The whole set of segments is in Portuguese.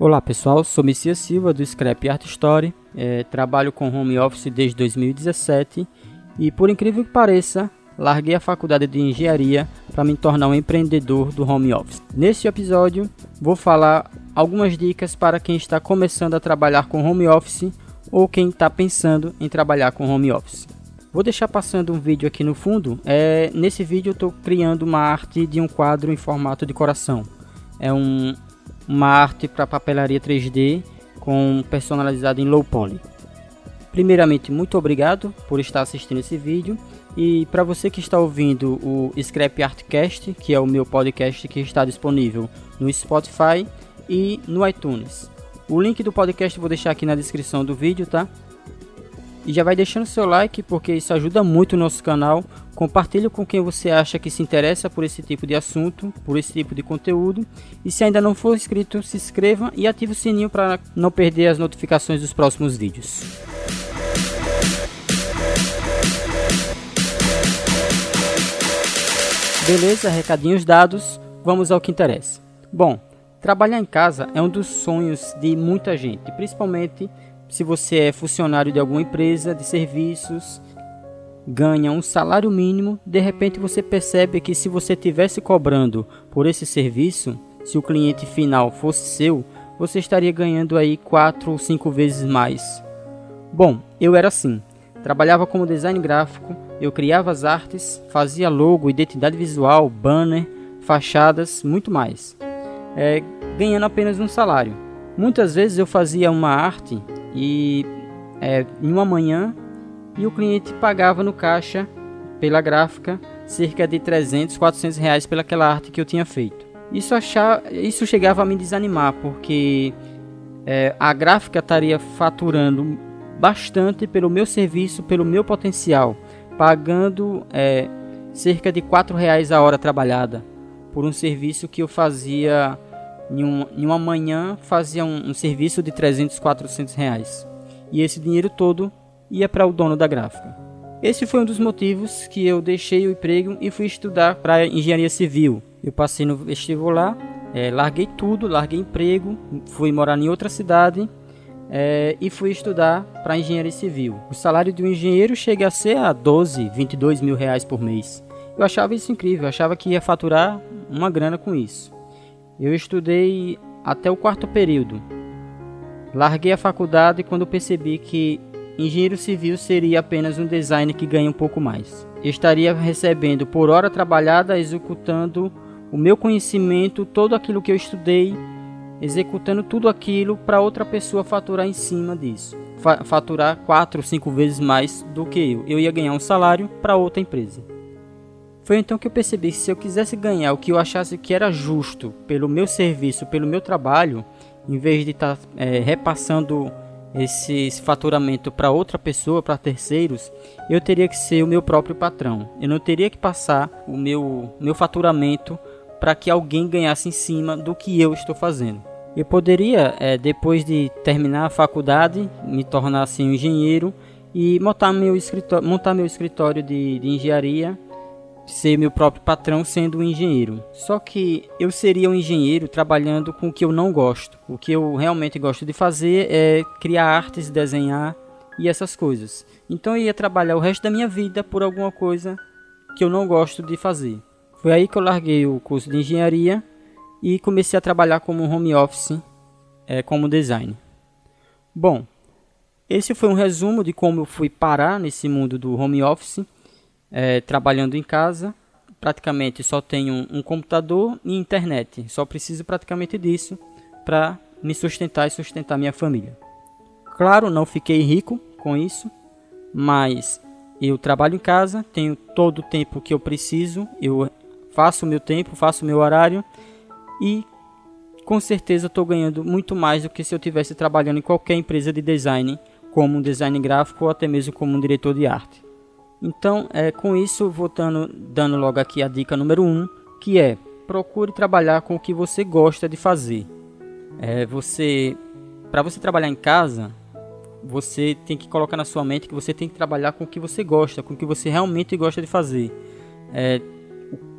Olá pessoal, sou Messias Silva do Scrap Art Story, é, trabalho com home office desde 2017 e por incrível que pareça, larguei a faculdade de engenharia para me tornar um empreendedor do home office. Neste episódio, vou falar algumas dicas para quem está começando a trabalhar com home office ou quem está pensando em trabalhar com home office. Vou deixar passando um vídeo aqui no fundo. É, nesse vídeo eu estou criando uma arte de um quadro em formato de coração. É um, uma arte para papelaria 3D com personalizado em low poly. Primeiramente, muito obrigado por estar assistindo esse vídeo. E para você que está ouvindo o Scrap Artcast, que é o meu podcast que está disponível no Spotify e no iTunes. O link do podcast eu vou deixar aqui na descrição do vídeo, tá? E já vai deixando seu like porque isso ajuda muito o nosso canal. Compartilhe com quem você acha que se interessa por esse tipo de assunto, por esse tipo de conteúdo. E se ainda não for inscrito, se inscreva e ative o sininho para não perder as notificações dos próximos vídeos. Beleza, recadinhos dados, vamos ao que interessa. Bom, trabalhar em casa é um dos sonhos de muita gente, principalmente se você é funcionário de alguma empresa de serviços, ganha um salário mínimo, de repente você percebe que se você tivesse cobrando por esse serviço, se o cliente final fosse seu, você estaria ganhando aí 4 ou 5 vezes mais. Bom, eu era assim. Trabalhava como design gráfico, eu criava as artes, fazia logo, identidade visual, banner, fachadas, muito mais. É, ganhando apenas um salário. Muitas vezes eu fazia uma arte e é, em uma manhã e o cliente pagava no caixa pela gráfica cerca de 300, 400 reais pelaquela arte que eu tinha feito. Isso, achar, isso chegava a me desanimar porque é, a gráfica estaria faturando bastante pelo meu serviço, pelo meu potencial, pagando é, cerca de 4 reais a hora trabalhada por um serviço que eu fazia em, um, em uma manhã fazia um, um, serviço de 300, 400 reais. E esse dinheiro todo ia para o dono da gráfica. Esse foi um dos motivos que eu deixei o emprego e fui estudar para engenharia civil. Eu passei no vestibular, é, larguei tudo, larguei emprego, fui morar em outra cidade é, e fui estudar para engenharia civil. O salário de um engenheiro chega a ser a 12, 22 mil reais por mês. Eu achava isso incrível, eu achava que ia faturar uma grana com isso. Eu estudei até o quarto período. Larguei a faculdade quando percebi que engenheiro civil seria apenas um design que ganha um pouco mais. Estaria recebendo por hora trabalhada, executando o meu conhecimento, todo aquilo que eu estudei, executando tudo aquilo para outra pessoa faturar em cima disso. Faturar quatro, cinco vezes mais do que eu. Eu ia ganhar um salário para outra empresa. Foi então que eu percebi que se eu quisesse ganhar o que eu achasse que era justo pelo meu serviço, pelo meu trabalho, em vez de estar tá, é, repassando esse, esse faturamento para outra pessoa, para terceiros, eu teria que ser o meu próprio patrão. Eu não teria que passar o meu, meu faturamento para que alguém ganhasse em cima do que eu estou fazendo. Eu poderia, é, depois de terminar a faculdade, me tornar assim um engenheiro e montar meu escritório, montar meu escritório de, de engenharia ser meu próprio patrão sendo um engenheiro. Só que eu seria um engenheiro trabalhando com o que eu não gosto. O que eu realmente gosto de fazer é criar artes, desenhar e essas coisas. Então eu ia trabalhar o resto da minha vida por alguma coisa que eu não gosto de fazer. Foi aí que eu larguei o curso de engenharia e comecei a trabalhar como home office, é, como design. Bom, esse foi um resumo de como eu fui parar nesse mundo do home office é, trabalhando em casa, praticamente só tenho um, computador e internet. Só preciso praticamente disso para me sustentar e sustentar minha família. Claro, não fiquei rico com isso, mas eu trabalho em casa, tenho todo o tempo que eu preciso, eu faço o meu tempo, faço o meu horário e com certeza estou ganhando muito mais do que se eu tivesse trabalhando em qualquer empresa de design, como um design gráfico ou até mesmo como um diretor de arte. Então, é, com isso, voltando, dando logo aqui a dica número 1, um, que é procure trabalhar com o que você gosta de fazer. É, você, para você trabalhar em casa, você tem que colocar na sua mente que você tem que trabalhar com o que você gosta, com o que você realmente gosta de fazer. É,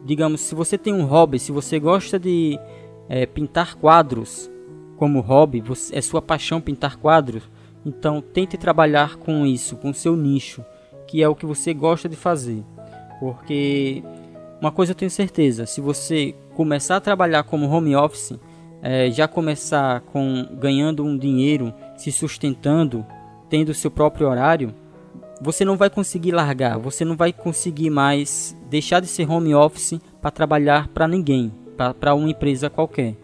digamos, se você tem um hobby, se você gosta de é, pintar quadros, como hobby, você, é sua paixão pintar quadros, então tente trabalhar com isso, com o seu nicho, que é o que você gosta de fazer. Porque uma coisa eu tenho certeza, se você começar a trabalhar como home office, é, já começar com ganhando um dinheiro, se sustentando, tendo seu próprio horário, você não vai conseguir largar, você não vai conseguir mais deixar de ser home office para trabalhar para ninguém, para uma empresa qualquer.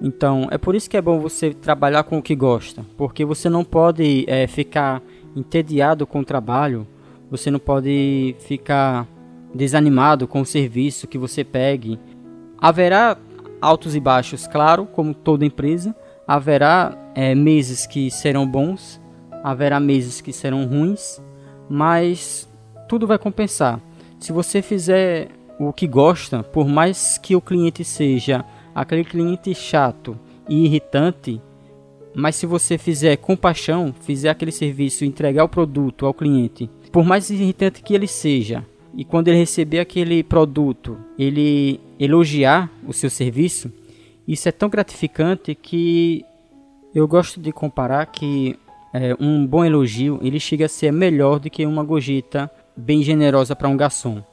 Então, é por isso que é bom você trabalhar com o que gosta, porque você não pode é, ficar entediado com o trabalho, você não pode ficar desanimado com o serviço que você pegue. Haverá altos e baixos, claro, como toda empresa. Haverá é, meses que serão bons, haverá meses que serão ruins, mas tudo vai compensar. Se você fizer o que gosta, por mais que o cliente seja aquele cliente chato e irritante, mas se você fizer com paixão, fizer aquele serviço, entregar o produto ao cliente, por mais irritante que ele seja, e quando ele receber aquele produto, ele elogiar o seu serviço, isso é tão gratificante que eu gosto de comparar que é, um bom elogio ele chega a ser melhor do que uma gorjeta bem generosa para um garçom.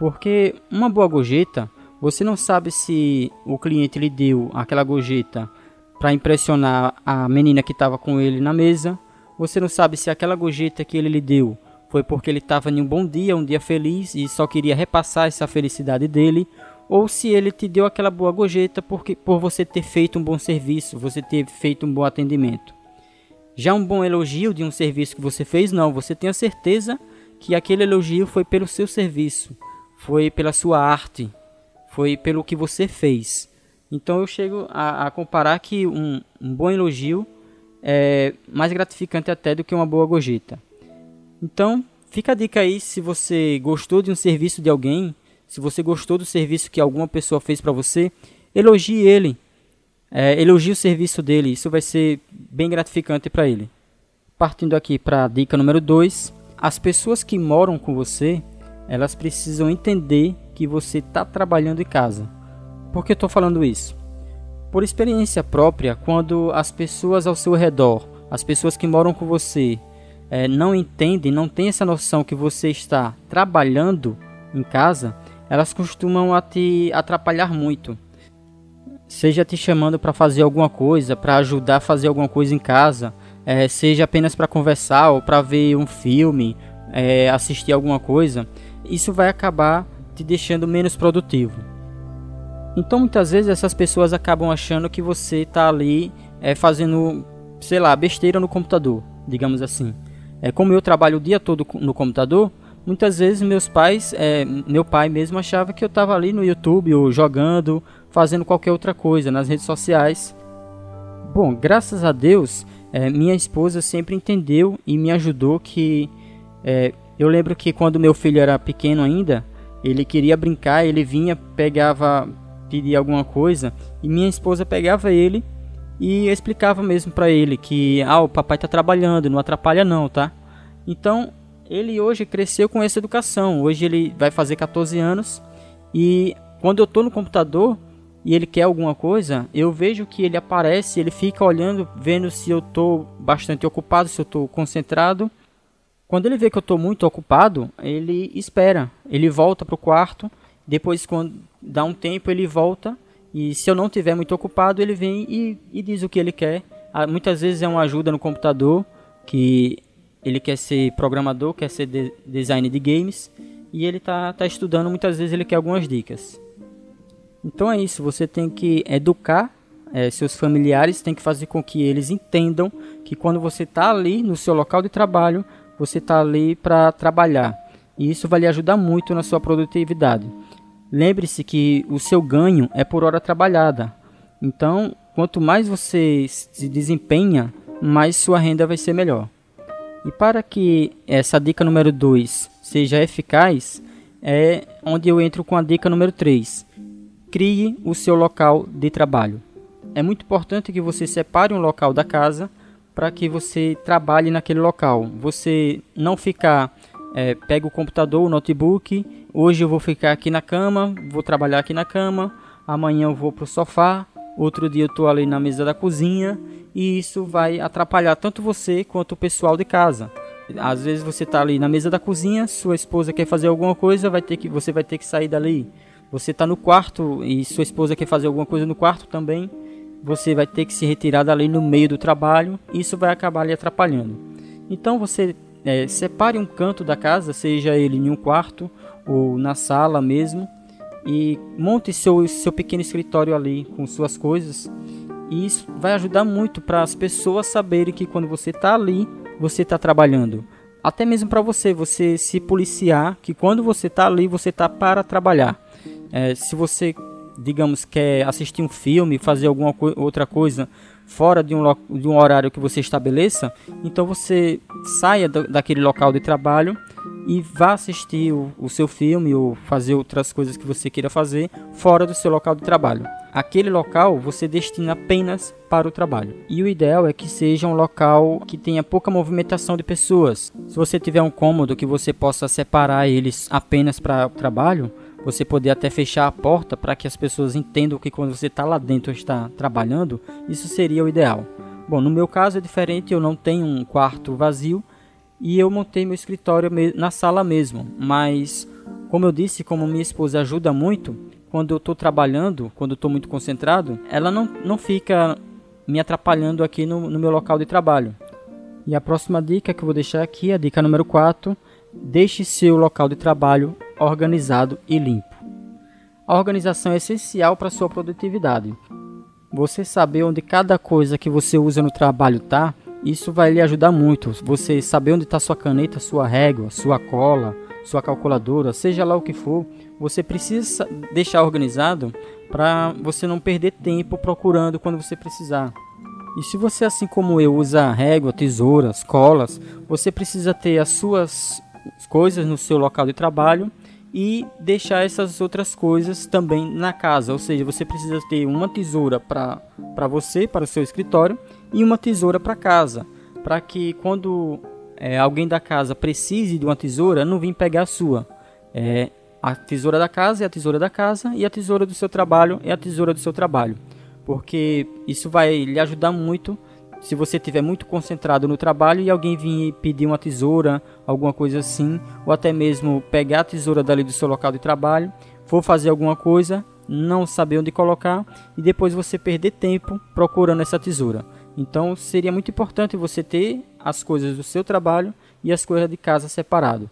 Porque uma boa gorjeta você não sabe se o cliente lhe deu aquela gorjeta para impressionar a menina que estava com ele na mesa. Você não sabe se aquela gorjeta que ele lhe deu foi porque ele estava em um bom dia, um dia feliz e só queria repassar essa felicidade dele, ou se ele te deu aquela boa gorjeta porque por você ter feito um bom serviço, você ter feito um bom atendimento. Já um bom elogio de um serviço que você fez, não, você tem a certeza que aquele elogio foi pelo seu serviço, foi pela sua arte, foi pelo que você fez. Então eu chego a, a comparar que um, um, bom elogio é mais gratificante até do que uma boa gorjeta. Então fica a dica aí se você gostou de um serviço de alguém, se você gostou do serviço que alguma pessoa fez para você, elogie ele, é, elogie o serviço dele, isso vai ser bem gratificante para ele. Partindo aqui para a dica número 2, as pessoas que moram com você, elas precisam entender que você está trabalhando em casa. Por que estou falando isso? Por experiência própria, quando as pessoas ao seu redor, as pessoas que moram com você, é, não entendem, não têm essa noção que você está trabalhando em casa, elas costumam a te atrapalhar muito. Seja te chamando para fazer alguma coisa, para ajudar a fazer alguma coisa em casa, é, seja apenas para conversar ou para ver um filme, é, assistir alguma coisa, isso vai acabar te deixando menos produtivo. Então muitas vezes essas pessoas acabam achando que você está ali é, fazendo, sei lá, besteira no computador, digamos assim. É, como eu trabalho o dia todo no computador, muitas vezes meus pais, é, meu pai mesmo achava que eu estava ali no YouTube ou jogando, fazendo qualquer outra coisa nas redes sociais. Bom, graças a Deus, é, minha esposa sempre entendeu e me ajudou que é, eu lembro que quando meu filho era pequeno ainda, ele queria brincar, ele vinha, pegava, pedia alguma coisa e minha esposa pegava ele e explicava mesmo para ele que ah, o papai tá trabalhando, não atrapalha não, tá? Então, ele hoje cresceu com essa educação. Hoje ele vai fazer 14 anos e quando eu tô no computador e ele quer alguma coisa, eu vejo que ele aparece, ele fica olhando, vendo se eu tô bastante ocupado, se eu tô concentrado quando ele vê que eu estou muito ocupado, ele espera. Ele volta para o quarto. Depois, quando dá um tempo, ele volta. E se eu não estiver muito ocupado, ele vem e, e, diz o que ele quer. Ah, muitas vezes é uma ajuda no computador, que ele quer ser programador, quer ser de design de games. E ele está tá estudando, muitas vezes ele quer algumas dicas. Então é isso, você tem que educar é, seus familiares, tem que fazer com que eles entendam que quando você está ali no seu local de trabalho, você está ali para trabalhar. E isso vai lhe ajudar muito na sua produtividade. Lembre-se que o seu ganho é por hora trabalhada. Então, quanto mais você se desempenha, mais sua renda vai ser melhor. E para que essa dica número 2 seja eficaz, é onde eu entro com a dica número 3. Crie o seu local de trabalho. É muito importante que você separe um local da casa para que você trabalhe naquele local. Você não ficar, é, pega o computador, o notebook, hoje eu vou ficar aqui na cama, vou trabalhar aqui na cama, amanhã eu vou para o sofá, outro dia eu estou ali na mesa da cozinha e isso vai atrapalhar tanto você quanto o pessoal de casa. Às vezes você está ali na mesa da cozinha, sua esposa quer fazer alguma coisa, vai ter que, você vai ter que sair dali. Você está no quarto e sua esposa quer fazer alguma coisa no quarto também, você vai ter que se retirar dali no meio do trabalho, isso vai acabar lhe atrapalhando. Então você é, separe um canto da casa, seja ele em um quarto ou na sala mesmo, e monte seu, seu pequeno escritório ali com suas coisas. E isso vai ajudar muito para as pessoas saberem que quando você está ali, você está trabalhando. Até mesmo para você, você se policiar que quando você está ali, você está para trabalhar. É, se você, digamos, quer assistir um filme, fazer alguma co outra coisa fora de um, de um horário que você estabeleça, então você saia do, daquele local de trabalho e vá assistir o, o, seu filme ou fazer outras coisas que você queira fazer fora do seu local de trabalho. Aquele local você destina apenas para o trabalho. E o ideal é que seja um local que tenha pouca movimentação de pessoas. Se você tiver um cômodo que você possa separar eles apenas para o trabalho, você poder até fechar a porta para que as pessoas entendam que quando você está lá dentro está trabalhando, isso seria o ideal. Bom, no meu caso é diferente, eu não tenho um quarto vazio e eu montei meu escritório na sala mesmo, mas como eu disse, como minha esposa ajuda muito, quando eu estou trabalhando, quando estou muito concentrado, ela não, não fica me atrapalhando aqui no, no meu local de trabalho. E a próxima dica que eu vou deixar aqui é a dica número 4, deixe seu local de trabalho organizado e limpo. A organização é essencial para sua produtividade. Você saber onde cada coisa que você usa no trabalho está, isso vai lhe ajudar muito. Você saber onde está sua caneta, sua régua, sua cola, sua calculadora, seja lá o que for, você precisa deixar organizado para você não perder tempo procurando quando você precisar. E se você, assim como eu, usa régua, tesouras, colas, você precisa ter as suas coisas no seu local de trabalho e deixar essas outras coisas também na casa. Ou seja, você precisa ter uma tesoura para você, para o seu escritório, e uma tesoura para casa, para que quando é, alguém da casa precise de uma tesoura, não vim pegar a sua. É, a tesoura da casa é a tesoura da casa e a tesoura do seu trabalho é a tesoura do seu trabalho, porque isso vai lhe ajudar muito se você estiver muito concentrado no trabalho e alguém vir pedir uma tesoura, alguma coisa assim, ou até mesmo pegar a tesoura dali do seu local de trabalho, for fazer alguma coisa, não saber onde colocar e depois você perder tempo procurando essa tesoura. Então seria muito importante você ter as coisas do seu trabalho e as coisas de casa separado.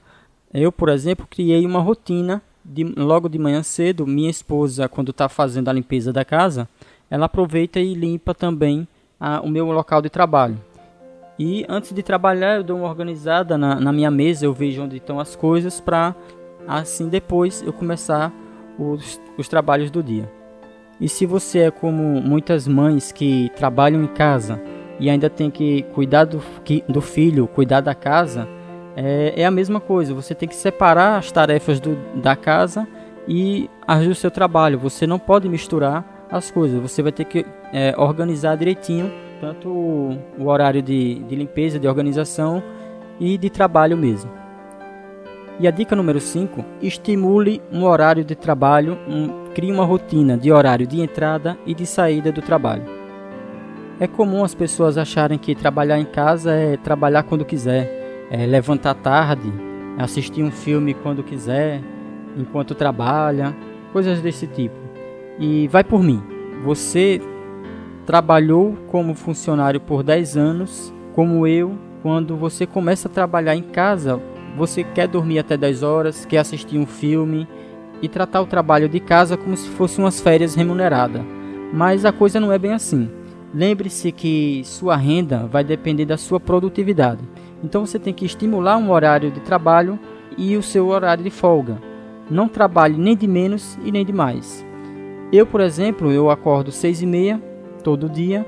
Eu, por exemplo, criei uma rotina de, logo de manhã cedo. Minha esposa, quando está fazendo a limpeza da casa, ela aproveita e limpa também a, o meu local de trabalho. E antes de trabalhar, eu dou uma organizada na, na minha mesa, eu vejo onde estão as coisas para assim depois eu começar os, os trabalhos do dia. E se você é como muitas mães que trabalham em casa e ainda tem que cuidar do, do filho, cuidar da casa, é, é, a mesma coisa. Você tem que separar as tarefas do, da casa e as do seu trabalho. Você não pode misturar as coisas. Você vai ter que é, organizar direitinho tanto o, horário de, de limpeza, de organização e de trabalho mesmo. E a dica número 5: estimule um horário de trabalho, um, crie uma rotina de horário de entrada e de saída do trabalho. É comum as pessoas acharem que trabalhar em casa é trabalhar quando quiser, é levantar tarde, assistir um filme quando quiser, enquanto trabalha, coisas desse tipo. E vai por mim. Você trabalhou como funcionário por 10 anos, como eu. Quando você começa a trabalhar em casa, você quer dormir até 10 horas, quer assistir um filme e tratar o trabalho de casa como se fosse umas férias remuneradas. Mas a coisa não é bem assim. Lembre-se que sua renda vai depender da sua produtividade. Então você tem que estimular um horário de trabalho e o seu horário de folga. Não trabalhe nem de menos e nem de mais. Eu, por exemplo, eu acordo seis e meia todo dia,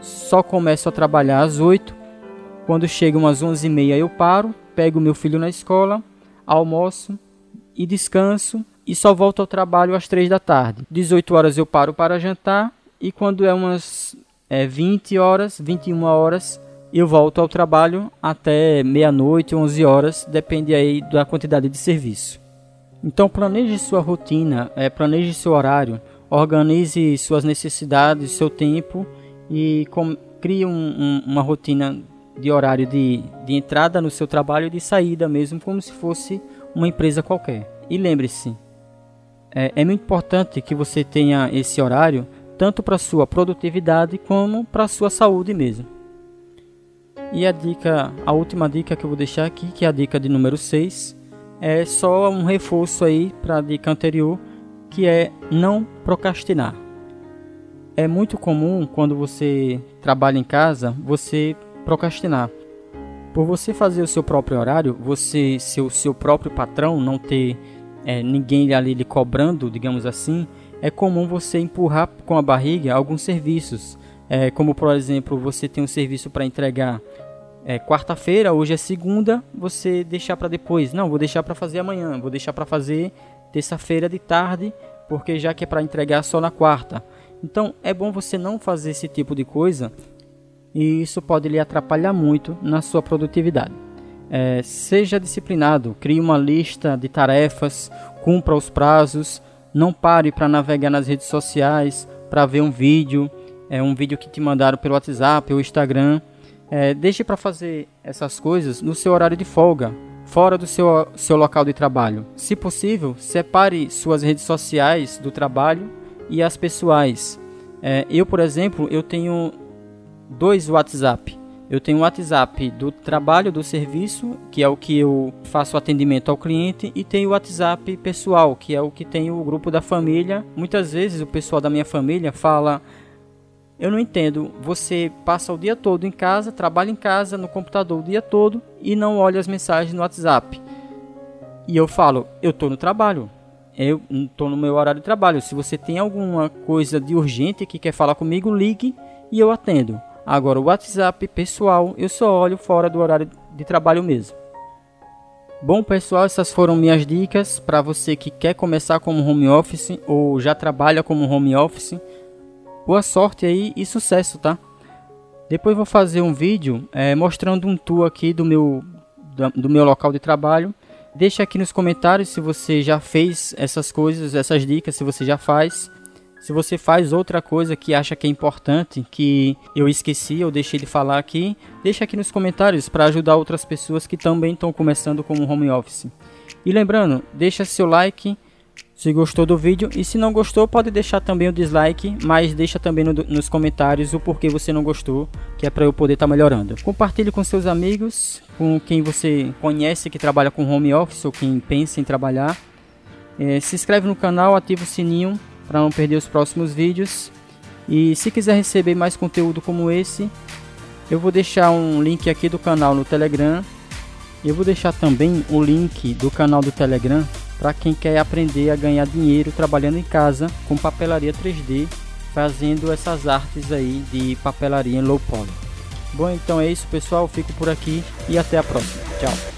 só começo a trabalhar às oito. Quando chega umas onze e meia eu paro, pego meu filho na escola, almoço e descanso e só volto ao trabalho às três da tarde. 18 horas eu paro para jantar e quando é umas é, 20 horas, 21 horas, eu volto ao trabalho até meia-noite, 11 horas, depende aí da quantidade de serviço. Então planeje sua rotina, é, planeje seu horário, organize suas necessidades, seu tempo e com, crie um, um, uma rotina de horário de, de entrada no seu trabalho e de saída mesmo, como se fosse uma empresa qualquer. E lembre-se, é, é muito importante que você tenha esse horário tanto para sua produtividade como para sua saúde mesmo. E a dica, a última dica que eu vou deixar aqui, que é a dica de número 6, é só um reforço aí para a dica anterior, que é não procrastinar. É muito comum quando você trabalha em casa, você procrastinar. Por você fazer o seu próprio horário, você ser o seu próprio patrão, não ter é, ninguém ali lhe cobrando, digamos assim, é comum você empurrar com a barriga alguns serviços. É, como por exemplo, você tem um serviço para entregar é, quarta-feira, hoje é segunda, você deixar para depois. Não, vou deixar para fazer amanhã, vou deixar para fazer terça-feira de tarde, porque já que é para entregar só na quarta. Então é bom você não fazer esse tipo de coisa e isso pode lhe atrapalhar muito na sua produtividade. É, seja disciplinado, crie uma lista de tarefas, cumpra os prazos, não pare para navegar nas redes sociais, para ver um vídeo, é um vídeo que te mandaram pelo WhatsApp ou Instagram. É, deixe para fazer essas coisas no seu horário de folga, fora do seu, seu local de trabalho. Se possível, separe suas redes sociais do trabalho e as pessoais. É, eu, por exemplo, eu tenho dois WhatsApp. Eu tenho o WhatsApp do trabalho, do serviço, que é o que eu faço atendimento ao cliente, e tenho o WhatsApp pessoal, que é o que tem o grupo da família. Muitas vezes o pessoal da minha família fala: Eu não entendo, você passa o dia todo em casa, trabalha em casa, no computador o dia todo e não olha as mensagens no WhatsApp. E eu falo: Eu estou no trabalho, eu estou no meu horário de trabalho. Se você tem alguma coisa de urgente que quer falar comigo, ligue e eu atendo. Agora, o WhatsApp pessoal, eu só olho fora do horário de trabalho mesmo. Bom, pessoal, essas foram minhas dicas para você que quer começar como home office ou já trabalha como home office. Boa sorte aí e sucesso, tá? Depois vou fazer um vídeo é, mostrando um tour aqui do meu, do meu local de trabalho. Deixa aqui nos comentários se você já fez essas coisas, essas dicas, se você já faz. Se você faz outra coisa que acha que é importante, que eu esqueci ou deixei de falar aqui, deixa aqui nos comentários para ajudar outras pessoas que também estão começando como home office. E lembrando, deixa seu like se gostou do vídeo e se não gostou pode deixar também o dislike, mas deixa também no, nos comentários o porquê você não gostou, que é para eu poder estar tá melhorando. Compartilhe com seus amigos, com quem você conhece que trabalha com home office ou quem pensa em trabalhar. É, se inscreve no canal, ativa o sininho para não perder os próximos vídeos. E se quiser receber mais conteúdo como esse, eu vou deixar um link aqui do canal no Telegram. Eu vou deixar também o link do canal do Telegram para quem quer aprender a ganhar dinheiro trabalhando em casa com papelaria 3D, fazendo essas artes aí de papelaria em low poly. Bom, então é isso, pessoal. Fico por aqui e até a próxima. Tchau.